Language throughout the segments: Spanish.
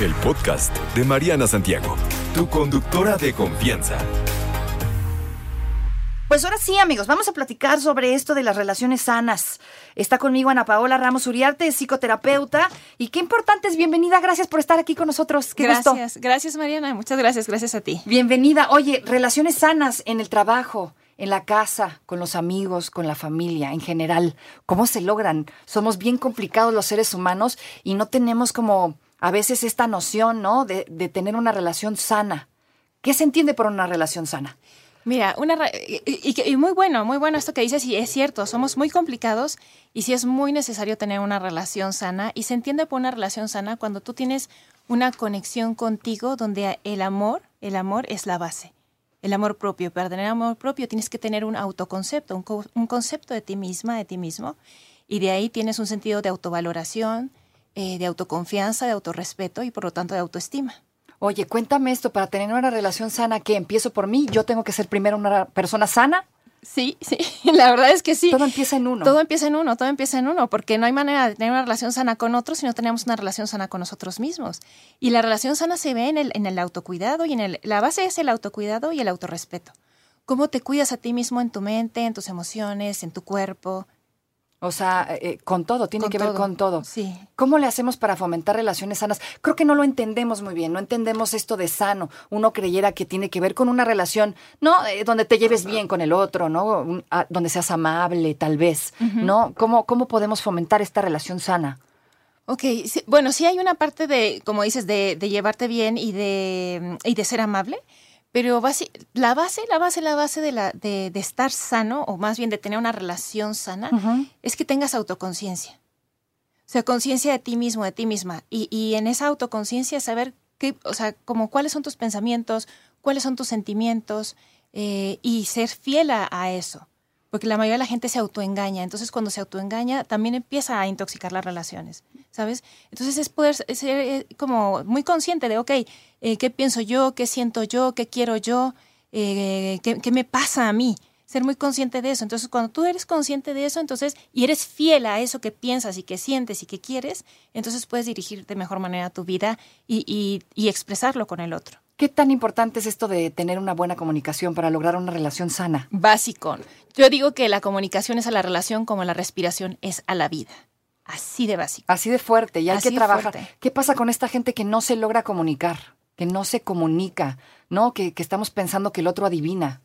el podcast de Mariana Santiago, tu conductora de confianza. Pues ahora sí, amigos, vamos a platicar sobre esto de las relaciones sanas. Está conmigo Ana Paola Ramos Uriarte, psicoterapeuta. Y qué importante es, bienvenida, gracias por estar aquí con nosotros. Qué gracias, gracias Mariana, muchas gracias, gracias a ti. Bienvenida. Oye, relaciones sanas en el trabajo, en la casa, con los amigos, con la familia, en general. ¿Cómo se logran? Somos bien complicados los seres humanos y no tenemos como a veces esta noción, ¿no? De, tener una relación sana. ¿Qué se entiende por una relación sana? Mira, una y, muy bueno, muy bueno esto que dices y es cierto, somos muy complicados y sí es muy necesario tener una relación sana y se entiende por una relación sana cuando tú tienes una conexión contigo donde el amor, el amor es la base. El amor propio, para tener amor propio tienes que tener un autoconcepto, un, un concepto de ti misma, de ti mismo y de ahí tienes un sentido de autovaloración, eh, de autoconfianza, de autorrespeto y por lo tanto de autoestima. Oye, cuéntame esto, para tener una relación sana, ¿qué? ¿Empiezo por mí? ¿Yo tengo que ser primero una persona sana? Sí, sí, la verdad es que sí. Todo empieza en uno. Todo empieza en uno, todo empieza en uno, porque no hay manera de tener una relación sana con otros si no tenemos una relación sana con nosotros mismos. Y la relación sana se ve en el, en el autocuidado y en el, la base es el autocuidado y el autorrespeto. Cómo te cuidas a ti mismo en tu mente, en tus emociones, en tu cuerpo, o sea, eh, eh, con todo, tiene que ver con todo. Sí. ¿Cómo le hacemos para fomentar relaciones sanas? Creo que no lo entendemos muy bien, no entendemos esto de sano. Uno creyera que tiene que ver con una relación, ¿no? Eh, donde te lleves bien con el otro, ¿no? Donde seas amable, tal vez, ¿no? ¿Cómo, ¿Cómo podemos fomentar esta relación sana? Ok, bueno, sí hay una parte de, como dices, de, de llevarte bien y de, y de ser amable, pero la base, la base, la base de, la, de, estar sano, o más bien de tener una relación sana, es que tengas autoconciencia. O sea, conciencia de ti mismo, de ti misma. Y, y en esa autoconciencia saber qué, o sea, como cuáles son tus pensamientos, cuáles son tus sentimientos, eh, y ser fiel a eso porque la mayoría de la gente se autoengaña. Entonces, cuando se autoengaña, también empieza a intoxicar las relaciones, ¿sabes? Entonces, es poder ser eh, como muy consciente de, ok, eh, ¿qué pienso yo? ¿Qué siento yo? ¿Qué quiero yo? Eh, ¿qué, ¿qué, me pasa a mí? Ser muy consciente de eso. Entonces, cuando tú eres consciente de eso, entonces, y eres fiel a eso que piensas y que sientes y que quieres, entonces puedes dirigir de mejor manera tu vida y, y, y expresarlo con el otro. ¿Qué tan importante es esto de tener una buena comunicación para lograr una relación sana? Básico. Yo digo que la comunicación es a la relación como la respiración es a la vida. Así de básico. Así de fuerte, y hay que trabajar. ¿Qué pasa con esta gente que no se logra comunicar? Que no se comunica, ¿no? Que, estamos pensando que el otro adivina.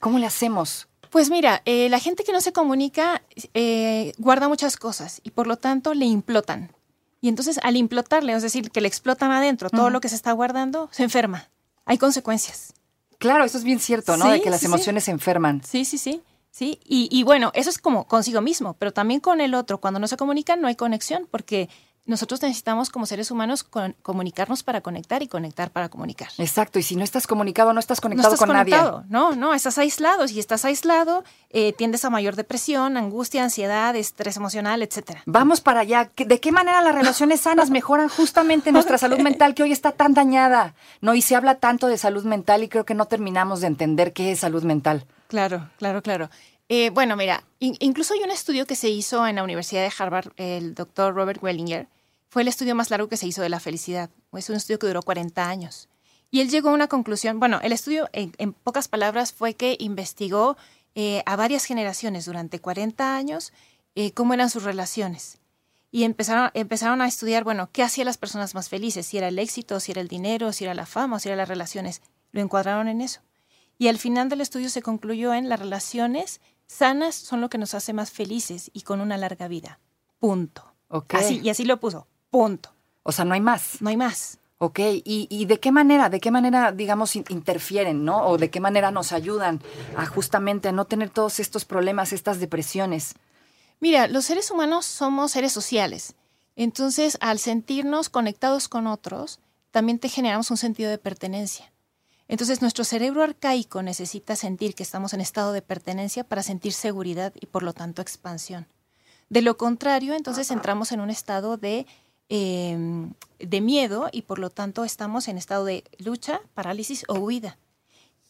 ¿Cómo le hacemos? Pues mira, eh, la gente que no se comunica eh, guarda muchas cosas y por lo tanto le implotan. Y entonces al implotarle, es decir, que le explotan adentro todo lo que se está guardando, se enferma hay consecuencias. Claro, eso es bien cierto, ¿no? de que las emociones se enferman. Sí, sí, sí. Sí, y, y, bueno, eso es como consigo mismo, pero también con el otro. Cuando no se comunican no hay conexión, porque nosotros necesitamos como seres humanos comunicarnos para conectar y conectar para comunicar. Exacto, y si no estás comunicado, no estás conectado no estás con conectado. nadie. No, no, estás aislado. Si estás aislado, eh, tiendes a mayor depresión, angustia, ansiedad, estrés emocional, etcétera. Vamos para allá. ¿De qué manera las relaciones sanas mejoran justamente nuestra salud mental que hoy está tan dañada? No, y se habla tanto de salud mental y creo que no terminamos de entender qué es salud mental. Claro, claro, claro. Eh, bueno, mira, incluso hay un estudio que se hizo en la Universidad de Harvard, el doctor Robert Wellinger, fue el estudio más largo que se hizo de la felicidad. Es un estudio que duró 40 años. Y él llegó a una conclusión, bueno, el estudio en, pocas palabras fue que investigó eh, a varias generaciones durante 40 años eh, cómo eran sus relaciones. Y empezaron, a estudiar, bueno, qué hacía las personas más felices, si era el éxito, si era el dinero, si era la fama, si eran las relaciones. Lo encuadraron en eso. Y al final del estudio se concluyó en las relaciones sanas son lo que nos hace más felices y con una larga vida. Punto. Así, y así lo puso. Punto. O sea, no hay más. No hay más. Ok, ¿Y, ¿Y, de qué manera, de qué manera, digamos, interfieren, ¿no? O de qué manera nos ayudan a justamente a no tener todos estos problemas, estas depresiones. Mira, los seres humanos somos seres sociales. Entonces, al sentirnos conectados con otros, también te generamos un sentido de pertenencia. Entonces, nuestro cerebro arcaico necesita sentir que estamos en estado de pertenencia para sentir seguridad y, por lo tanto, expansión. De lo contrario, entonces entramos en un estado de Em, de miedo y por lo tanto estamos en estado de lucha, parálisis o huida.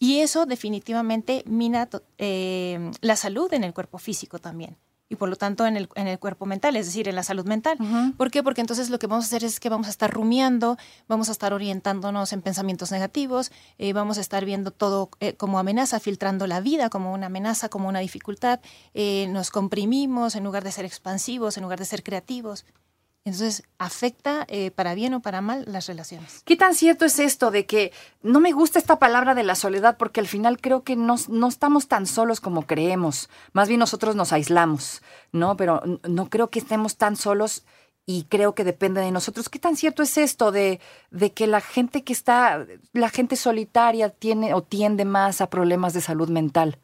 Y eso definitivamente mina em, la salud en el cuerpo físico también. Y por lo tanto en el, en el cuerpo mental, es decir, en la salud mental. ¿Por qué? Porque entonces lo que vamos a hacer es que vamos a estar rumiando, vamos a estar orientándonos en pensamientos negativos, eh, vamos a estar viendo todo eh, como amenaza, filtrando la vida como una amenaza, como una dificultad, eh, nos comprimimos en lugar de ser expansivos, en lugar de ser creativos. Entonces, afecta eh, para bien o para mal las relaciones. ¿Qué tan cierto es esto de que no me gusta esta palabra de la soledad porque al final creo que no, no estamos tan solos como creemos? Más bien nosotros nos aislamos, ¿no? Pero no creo que estemos tan solos y creo que depende de nosotros. ¿Qué tan cierto es esto de, de que la gente que está, la gente solitaria tiene o tiende más a problemas de salud mental?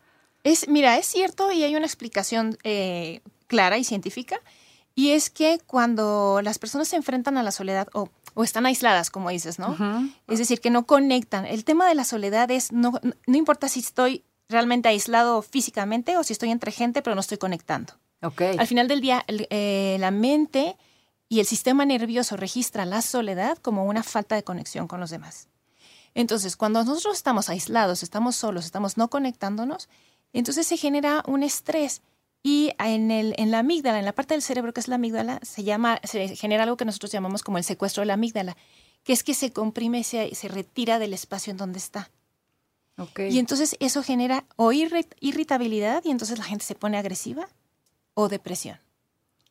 Es, mira, es cierto y hay una explicación eh, clara y científica y es que cuando las personas se enfrentan a la soledad o, o están aisladas, como dices, ¿no? Es decir, que no conectan. El tema de la soledad es, no, no importa si estoy realmente aislado físicamente o si estoy entre gente, pero no estoy conectando. Okay. Al final del día, eh, la mente y el sistema nervioso registra la soledad como una falta de conexión con los demás. Entonces, cuando nosotros estamos aislados, estamos solos, estamos no conectándonos, entonces se genera un estrés y en, el, en la amígdala, en la parte del cerebro que es la amígdala, se, llama, se genera algo que nosotros llamamos como el secuestro de la amígdala, que es que se comprime y se, se retira del espacio en donde está. Okay. Y entonces eso genera o irritabilidad y entonces la gente se pone agresiva o depresión.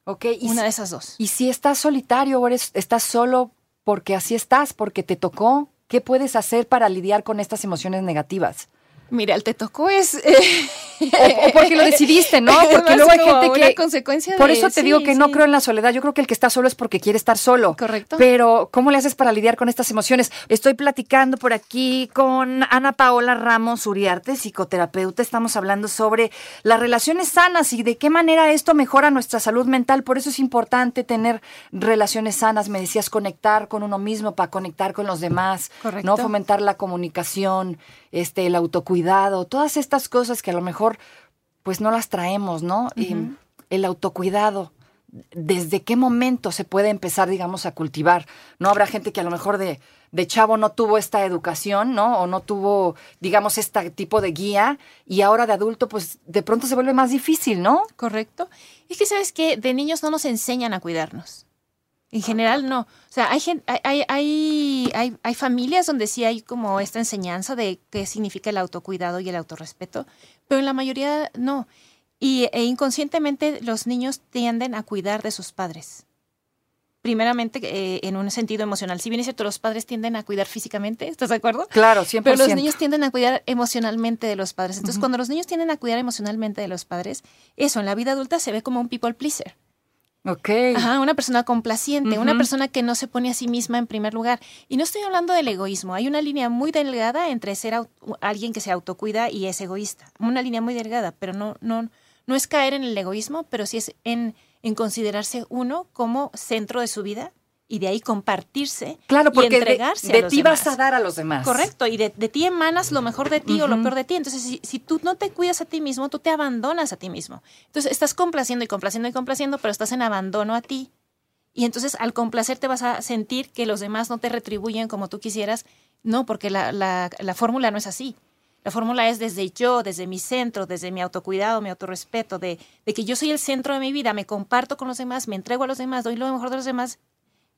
Okay. Una de esas dos. Y si estás solitario o eres, estás solo porque así estás, porque te tocó, ¿qué puedes hacer para lidiar con estas emociones negativas? Mira, el te tocó es... Eh, o, o, porque lo decidiste, ¿no? Porque luego hay gente que... consecuencia por eso te sí, digo que sí. no creo en la soledad. Yo creo que el que está solo es porque quiere estar solo. Correcto. Pero, ¿cómo le haces para lidiar con estas emociones? Estoy platicando por aquí con Ana Paola Ramos Uriarte, psicoterapeuta. Estamos hablando sobre las relaciones sanas y de qué manera esto mejora nuestra salud mental. Por eso es importante tener relaciones sanas. Me decías conectar con uno mismo para conectar con los demás. Correcto. ¿no? Fomentar la comunicación, este, el autocuidado, todas estas cosas que a lo mejor pues no las traemos, ¿no? Uh -huh. el autocuidado. ¿Desde qué momento se puede empezar, digamos, a cultivar? No habrá gente que a lo mejor de, de chavo no tuvo esta educación, ¿no? O no tuvo, digamos, este tipo de guía y ahora de adulto, pues de pronto se vuelve más difícil, ¿no? Correcto. Es que, ¿sabes que De niños no nos enseñan a cuidarnos. En general no. O sea, hay, hay, hay, hay, hay familias donde sí hay como esta enseñanza de qué significa el autocuidado y el autorrespeto, pero en la mayoría no. Y e inconscientemente los niños tienden a cuidar de sus padres. Primeramente, eh, en un sentido emocional. Si bien es cierto, los padres tienden a cuidar físicamente, ¿estás de acuerdo? Claro, 100%. Pero los niños tienden a cuidar emocionalmente de los padres. Entonces, uh -huh. cuando los niños tienden a cuidar emocionalmente de los padres, eso en la vida adulta se ve como un people pleaser. Ok. Ajá, una persona complaciente, uh -huh. una persona que no se pone a sí misma en primer lugar. Y no estoy hablando del egoísmo. Hay una línea muy delgada entre ser alguien que se autocuida y es egoísta. Una línea muy delgada, pero no, no, no es caer en el egoísmo, pero sí es en, en considerarse uno como centro de su vida y de ahí compartirse claro, porque y entregarse de, de a los ti demás. vas a dar a los demás. Correcto, y de, de ti emanas lo mejor de ti uh -huh. o lo peor de ti. Entonces, si, si, tú no te cuidas a ti mismo, tú te abandonas a ti mismo. Entonces, estás complaciendo y complaciendo y complaciendo, pero estás en abandono a ti. Y entonces, al complacer, te vas a sentir que los demás no te retribuyen como tú quisieras. No, porque la, la, la fórmula no es así. La fórmula es desde yo, desde mi centro, desde mi autocuidado, mi autorrespeto, de, de que yo soy el centro de mi vida, me comparto con los demás, me entrego a los demás, doy lo mejor de los demás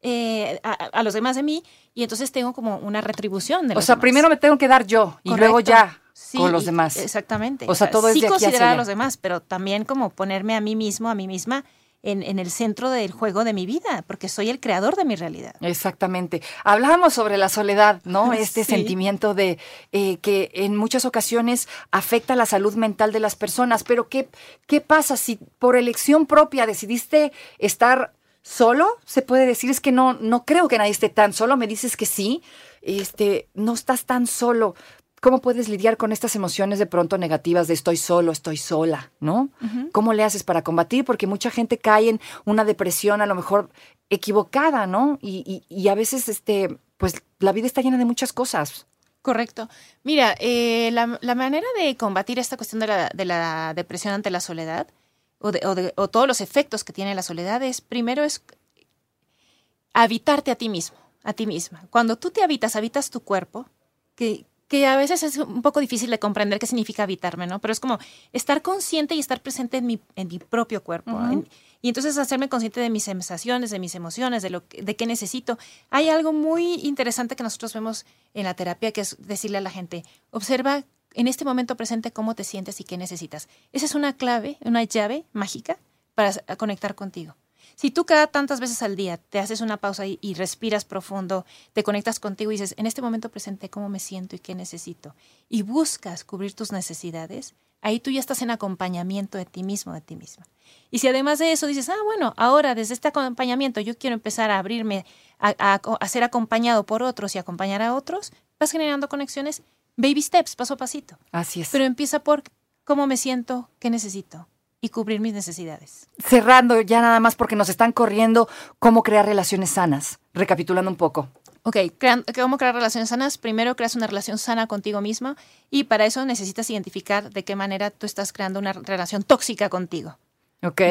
eh, a, a, los demás de mí y entonces tengo como una retribución de O los sea, demás. primero me tengo que dar yo y luego ya Sí, con los demás. Exactamente. O sea, todo es sí de aquí hacia considerar a los demás, pero también como ponerme a mí mismo, a mí misma en, en el centro del juego de mi vida, porque soy el creador de mi realidad. Exactamente. Hablábamos sobre la soledad, ¿no? Este Sí. sentimiento de eh, que en muchas ocasiones afecta la salud mental de las personas. Pero ¿qué, ¿qué pasa si por elección propia decidiste estar solo? Se puede decir, es que no, no creo que nadie esté tan solo. Me dices que sí. Este, no estás tan solo. ¿Cómo puedes lidiar con estas emociones de pronto negativas de estoy solo, estoy sola, ¿no? ¿Cómo le haces para combatir? Porque mucha gente cae en una depresión a lo mejor equivocada, ¿no? Y, y, y a veces, este, pues la vida está llena de muchas cosas. Correcto. Mira, eh, la, la manera de combatir esta cuestión de la, de la depresión ante la soledad o, de, o, de- o todos los efectos que tiene la soledad es, primero es habitarte a ti mismo, a ti misma. Cuando tú te habitas, habitas tu cuerpo, que que a veces es un poco difícil de comprender qué significa habitarme, ¿no? Pero es como estar consciente y estar presente en mi, en mi propio cuerpo. y entonces hacerme consciente de mis sensaciones, de mis emociones, de, lo de qué necesito. Hay algo muy interesante que nosotros vemos en la terapia, que es decirle a la gente, observa en este momento presente cómo te sientes y qué necesitas. Esa es una clave, una llave mágica para conectar contigo. Si tú cada tantas veces al día te haces una pausa y, respiras profundo, te conectas contigo y dices, en este momento presente, ¿cómo me siento y qué necesito? Y buscas cubrir tus necesidades, ahí tú ya estás en acompañamiento de ti mismo, de ti misma. Y si además de eso dices, ah, bueno, ahora desde este acompañamiento yo quiero empezar a abrirme a, a ser acompañado por otros y acompañar a otros, vas generando conexiones, baby steps, paso a pasito. Así es. Pero empieza por cómo me siento, qué necesito y cubrir mis necesidades. Cerrando ya nada más porque nos están corriendo cómo crear relaciones sanas. Recapitulando un poco. Ok, ¿cómo crear relaciones sanas? Primero creas una relación sana contigo misma y para eso necesitas identificar de qué manera tú estás creando una relación tóxica contigo. Ok.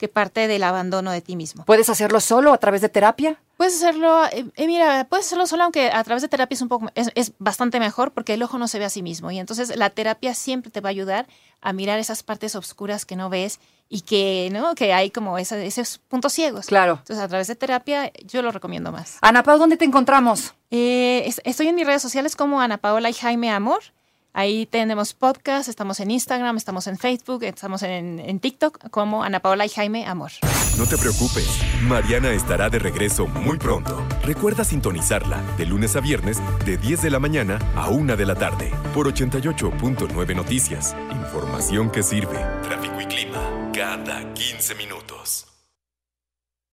Que parte del abandono de ti mismo. ¿Puedes hacerlo solo a través de terapia? Puedes hacerlo, eh, eh, mira, puedes hacerlo solo, aunque a través de terapia es un poco, es, es, bastante mejor porque el ojo no se ve a sí mismo. Y entonces la terapia siempre te va a ayudar a mirar esas partes oscuras que no ves y que, ¿no? Que hay como esos puntos ciegos. Claro. Entonces, a través de terapia, yo lo recomiendo más. Ana Pau, ¿dónde te encontramos? Eh, estoy en mis redes sociales como Ana Paola y Jaime Amor. Ahí tenemos podcast, estamos en Instagram, estamos en Facebook, estamos en, TikTok como Ana Paola y Jaime Amor. No te preocupes, Mariana estará de regreso muy pronto. Recuerda sintonizarla de lunes a viernes de 10 de la mañana a 1 de la tarde por 88.9 Noticias. Información que sirve. Tráfico y clima cada 15 minutos.